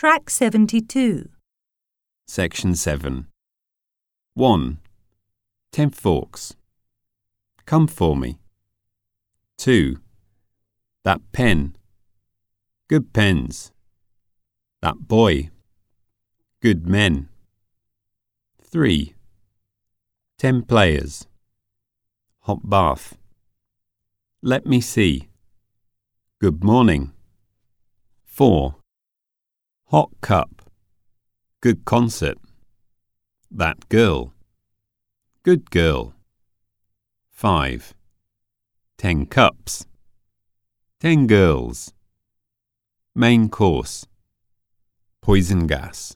Track 72. Section 7. 1. Ten forks. Come for me. 2. That pen. Good pens. That boy. Good men. 3. Ten players. Hot bath. Let me see. Good morning. 4. Hot cup. Good concert. That girl. Good girl. 5. Ten cups. Ten girls. Main course. Poison gas.